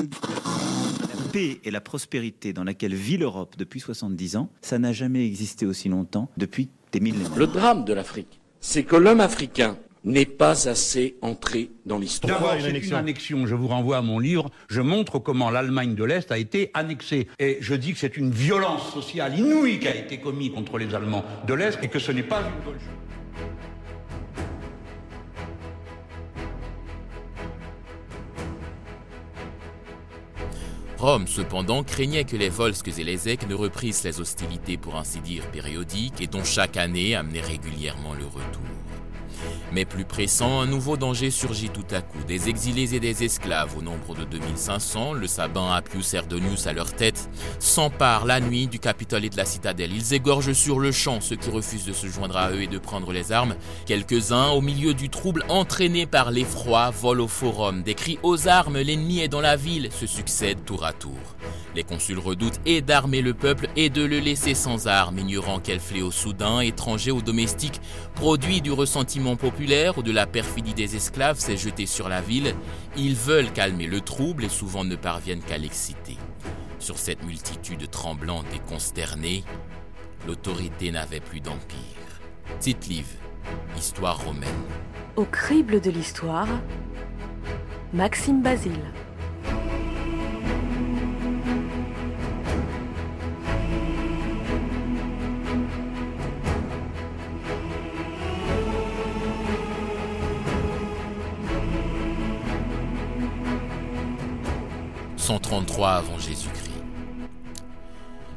La paix et la prospérité dans laquelle vit l'Europe depuis 70 ans, ça n'a jamais existé aussi longtemps depuis des millénaires. Le drame de l'Afrique, c'est que l'homme africain n'est pas assez entré dans l'histoire. D'abord, c'est une annexion. Je vous renvoie à mon livre. Je montre comment l'Allemagne de l'Est a été annexée. Et je dis que c'est une violence sociale inouïe qui a été commise contre les Allemands de l'Est et que ce n'est pas une bonne chose. Rome, cependant, craignait que les Volsques et les Eques ne reprisent les hostilités pour ainsi dire périodiques et dont chaque année amenait régulièrement le retour. Mais plus pressant, un nouveau danger surgit tout à coup. Des exilés et des esclaves au nombre de 2500, le sabin Appius Erdonius à leur tête, s'emparent la nuit du Capitole et de la citadelle. Ils égorgent sur le champ ceux qui refusent de se joindre à eux et de prendre les armes. Quelques-uns, au milieu du trouble, entraînés par l'effroi, volent au forum. Des cris aux armes, l'ennemi est dans la ville, se succèdent tour à tour. Les consuls redoutent et d'armer le peuple et de le laisser sans armes, ignorant quel fléau soudain, étranger ou domestique, produit du ressentiment populaire ou de la perfidie des esclaves, s'est jeté sur la ville. Ils veulent calmer le trouble et souvent ne parviennent qu'à l'exciter. Sur cette multitude tremblante et consternée, l'autorité n'avait plus d'empire. Tite livre, Histoire romaine. Au crible de l'histoire, Maxime Basile. 133 avant Jésus-Christ.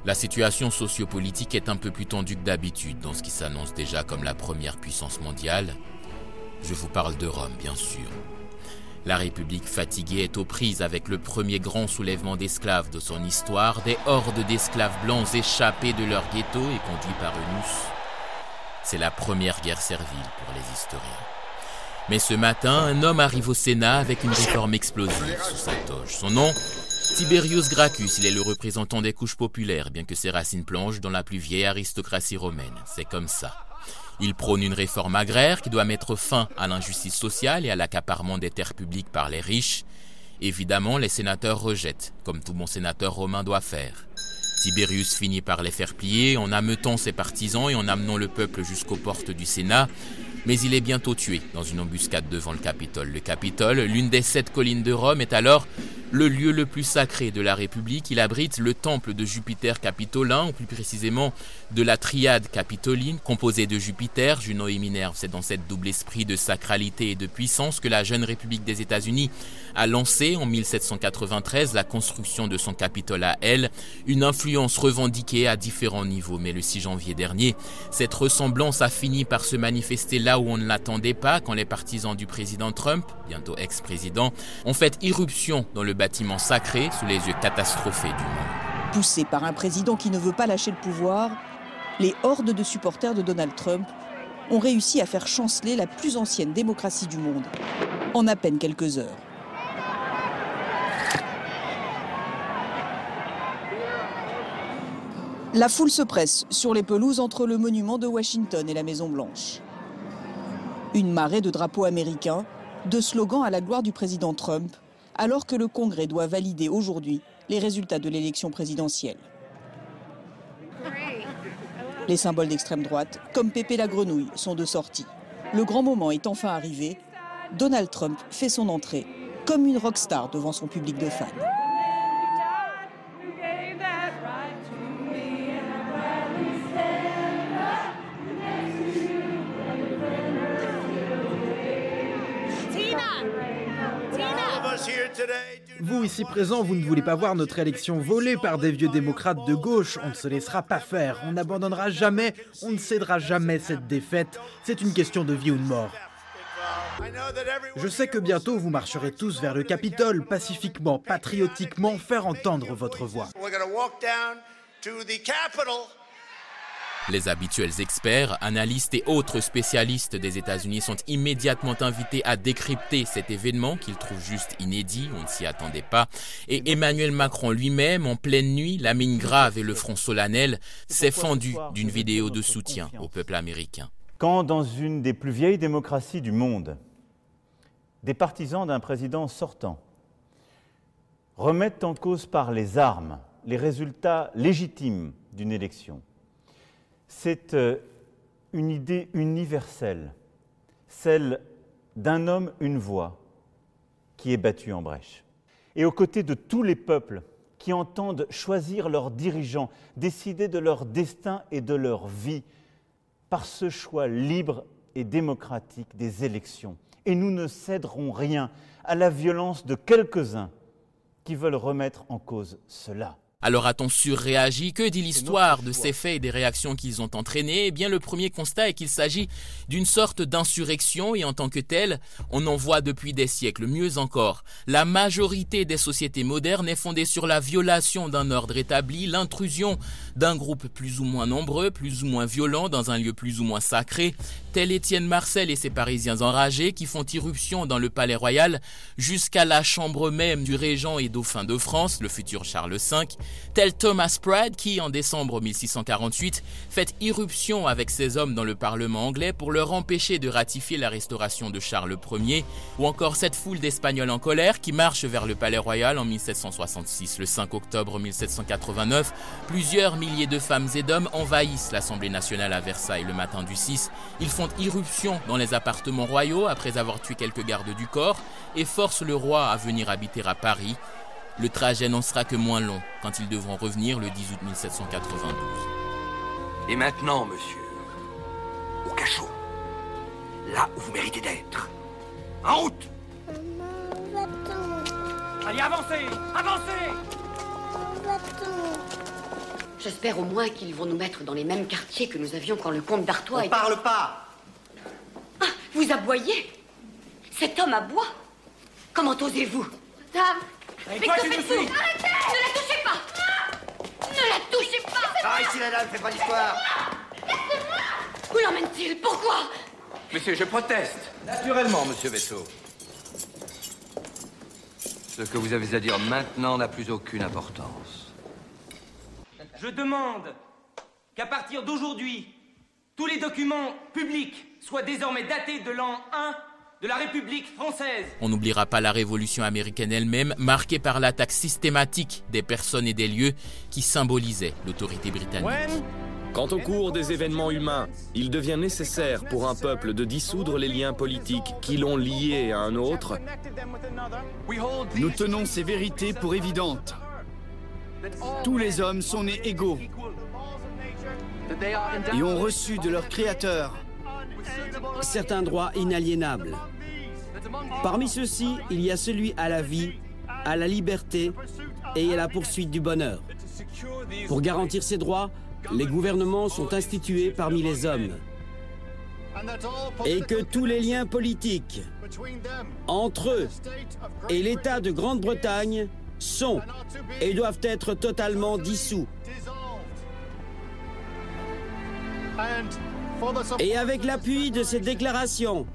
La situation sociopolitique est un peu plus tendue que d'habitude dans ce qui s'annonce déjà comme la première puissance mondiale. Je vous parle de Rome, bien sûr. La République fatiguée est aux prises avec le premier grand soulèvement d'esclaves de son histoire, des hordes d'esclaves blancs échappés de leur ghetto et conduits par Eunus. C'est la première guerre servile pour les historiens. Mais ce matin, un homme arrive au Sénat avec une réforme explosive sous sa toge. Son nom Tiberius Gracchus, il est le représentant des couches populaires, bien que ses racines plongent dans la plus vieille aristocratie romaine. C'est comme ça. Il prône une réforme agraire qui doit mettre fin à l'injustice sociale et à l'accaparement des terres publiques par les riches. Évidemment, les sénateurs rejettent, comme tout bon sénateur romain doit faire. Tiberius finit par les faire plier en ameutant ses partisans et en amenant le peuple jusqu'aux portes du Sénat, mais il est bientôt tué dans une embuscade devant le Capitole. Le Capitole, l'une des sept collines de Rome, est alors le lieu le plus sacré de la République. Il abrite le temple de Jupiter capitolin, ou plus précisément de la triade capitoline, composée de Jupiter, Juno et Minerve. C'est dans cette double esprit de sacralité et de puissance que la jeune République des États-Unis a lancé en 1793 la construction de son Capitole à elle, une influence revendiquée à différents niveaux. Mais le 6 janvier dernier, cette ressemblance a fini par se manifester là où on ne l'attendait pas, quand les partisans du président Trump, bientôt ex-président, ont fait irruption dans le bâtiment sacré sous les yeux catastrophés du monde. Poussés par un président qui ne veut pas lâcher le pouvoir, les hordes de supporters de Donald Trump ont réussi à faire chanceler la plus ancienne démocratie du monde en à peine quelques heures. La foule se presse sur les pelouses entre le monument de Washington et la Maison Blanche. Une marée de drapeaux américains, de slogans à la gloire du président Trump alors que le Congrès doit valider aujourd'hui les résultats de l'élection présidentielle. Les symboles d'extrême droite, comme Pépé la grenouille, sont de sortie. Le grand moment est enfin arrivé. Donald Trump fait son entrée comme une rockstar devant son public de fans. Vous ici présents, vous ne voulez pas voir notre élection volée par des vieux démocrates de gauche. On ne se laissera pas faire. On n'abandonnera jamais. On ne cédera jamais cette défaite. C'est une question de vie ou de mort. Je sais que bientôt vous marcherez tous vers le Capitole, pacifiquement, patriotiquement, faire entendre votre voix. Les habituels experts, analystes et autres spécialistes des États-Unis sont immédiatement invités à décrypter cet événement qu'ils trouvent juste inédit, on ne s'y attendait pas. Et Emmanuel Macron lui-même, en pleine nuit, la mine grave et le front solennel, s'est fendu d'une vidéo de soutien au peuple américain. Quand dans une des plus vieilles démocraties du monde, des partisans d'un président sortant remettent en cause par les armes les résultats légitimes d'une élection. C'est euh, une idée universelle, celle d'un homme, une voix, qui est battue en brèche. Et aux côtés de tous les peuples qui entendent choisir leurs dirigeants, décider de leur destin et de leur vie par ce choix libre et démocratique des élections. Et nous ne céderons rien à la violence de quelques-uns qui veulent remettre en cause cela. Alors a-t-on surréagi Que dit l'histoire de ces faits et des réactions qu'ils ont entraînées Eh bien, le premier constat est qu'il s'agit d'une sorte d'insurrection et en tant que telle, on en voit depuis des siècles. Mieux encore, la majorité des sociétés modernes est fondée sur la violation d'un ordre établi, l'intrusion d'un groupe plus ou moins nombreux, plus ou moins violent dans un lieu plus ou moins sacré, tel Étienne Marcel et ses Parisiens enragés qui font irruption dans le palais royal jusqu'à la chambre même du régent et dauphin de France, le futur Charles V, tel Thomas Pratt qui, en décembre 1648, fait irruption avec ses hommes dans le Parlement anglais pour leur empêcher de ratifier la restauration de Charles Ier, ou encore cette foule d'Espagnols en colère qui marche vers le Palais Royal en 1766. Le 5 octobre 1789, plusieurs milliers de femmes et d'hommes envahissent l'Assemblée nationale à Versailles le matin du 6. Ils font irruption dans les appartements royaux après avoir tué quelques gardes du corps et forcent le roi à venir habiter à Paris le trajet n'en sera que moins long quand ils devront revenir le 10 août 1792. Et maintenant, monsieur, au cachot, là où vous méritez d'être. En route. Allez, avancez Avancez. J'espère au moins qu'ils vont nous mettre dans les mêmes quartiers que nous avions quand le comte d'Artois... On parle pas. Ah, vous aboyez? Cet homme aboie? Comment osez-vous? Dame mais toi, tu nous suis Arrêtez Ne la touchez pas Ne la touchez pas Ah, ici, la dame, fais pas l'histoire Où l'emmène-t-il Pourquoi Monsieur, je proteste. Naturellement, monsieur Vaisseau. Ce que vous avez à dire maintenant n'a plus aucune importance. Je demande qu'à partir d'aujourd'hui, tous les documents publics soient désormais datés de l'an 1 de la République française. On n'oubliera pas la révolution américaine elle-même, marquée par l'attaque systématique des personnes et des lieux qui symbolisaient l'autorité britannique. Quant au cours des événements humains, il devient nécessaire pour un peuple de dissoudre les liens politiques qui l'ont lié à un autre. Nous tenons ces vérités pour évidentes. Tous les hommes sont nés égaux et ont reçu de leur Créateur certains droits inaliénables. Parmi ceux-ci, il y a celui à la vie, à la liberté et à la poursuite du bonheur. Pour garantir ces droits, les gouvernements sont institués parmi les hommes. Et que tous les liens politiques entre eux et l'État de Grande-Bretagne sont et doivent être totalement dissous. Et avec l'appui de ces déclarations,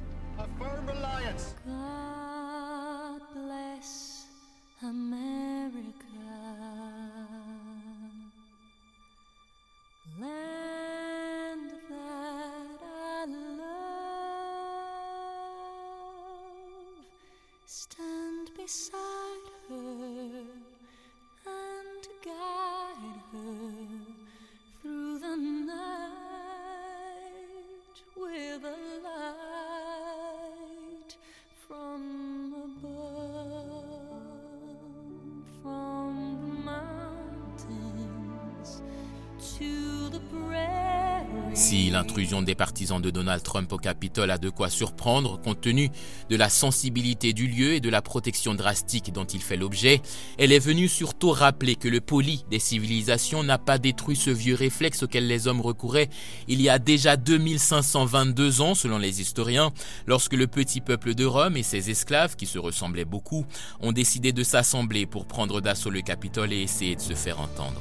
Si l'intrusion des partisans de Donald Trump au Capitole a de quoi surprendre, compte tenu de la sensibilité du lieu et de la protection drastique dont il fait l'objet, elle est venue surtout rappeler que le poli des civilisations n'a pas détruit ce vieux réflexe auquel les hommes recouraient il y a déjà 2522 ans selon les historiens, lorsque le petit peuple de Rome et ses esclaves, qui se ressemblaient beaucoup, ont décidé de s'assembler pour prendre d'assaut le Capitole et essayer de se faire entendre.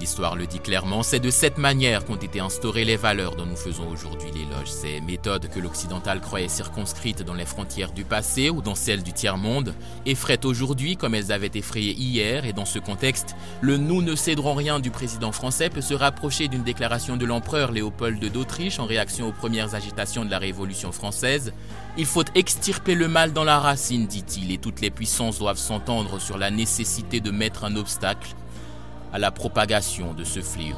L'histoire le dit clairement, c'est de cette manière qu'ont été instaurées les valeurs dont nous faisons aujourd'hui l'éloge. Ces méthodes que l'occidental croyait circonscrites dans les frontières du passé ou dans celles du tiers-monde effraient aujourd'hui comme elles avaient effrayé hier et dans ce contexte, le nous ne céderons rien du président français peut se rapprocher d'une déclaration de l'empereur Léopold d'Autriche en réaction aux premières agitations de la Révolution française. Il faut extirper le mal dans la racine, dit-il, et toutes les puissances doivent s'entendre sur la nécessité de mettre un obstacle à la propagation de ce fléau.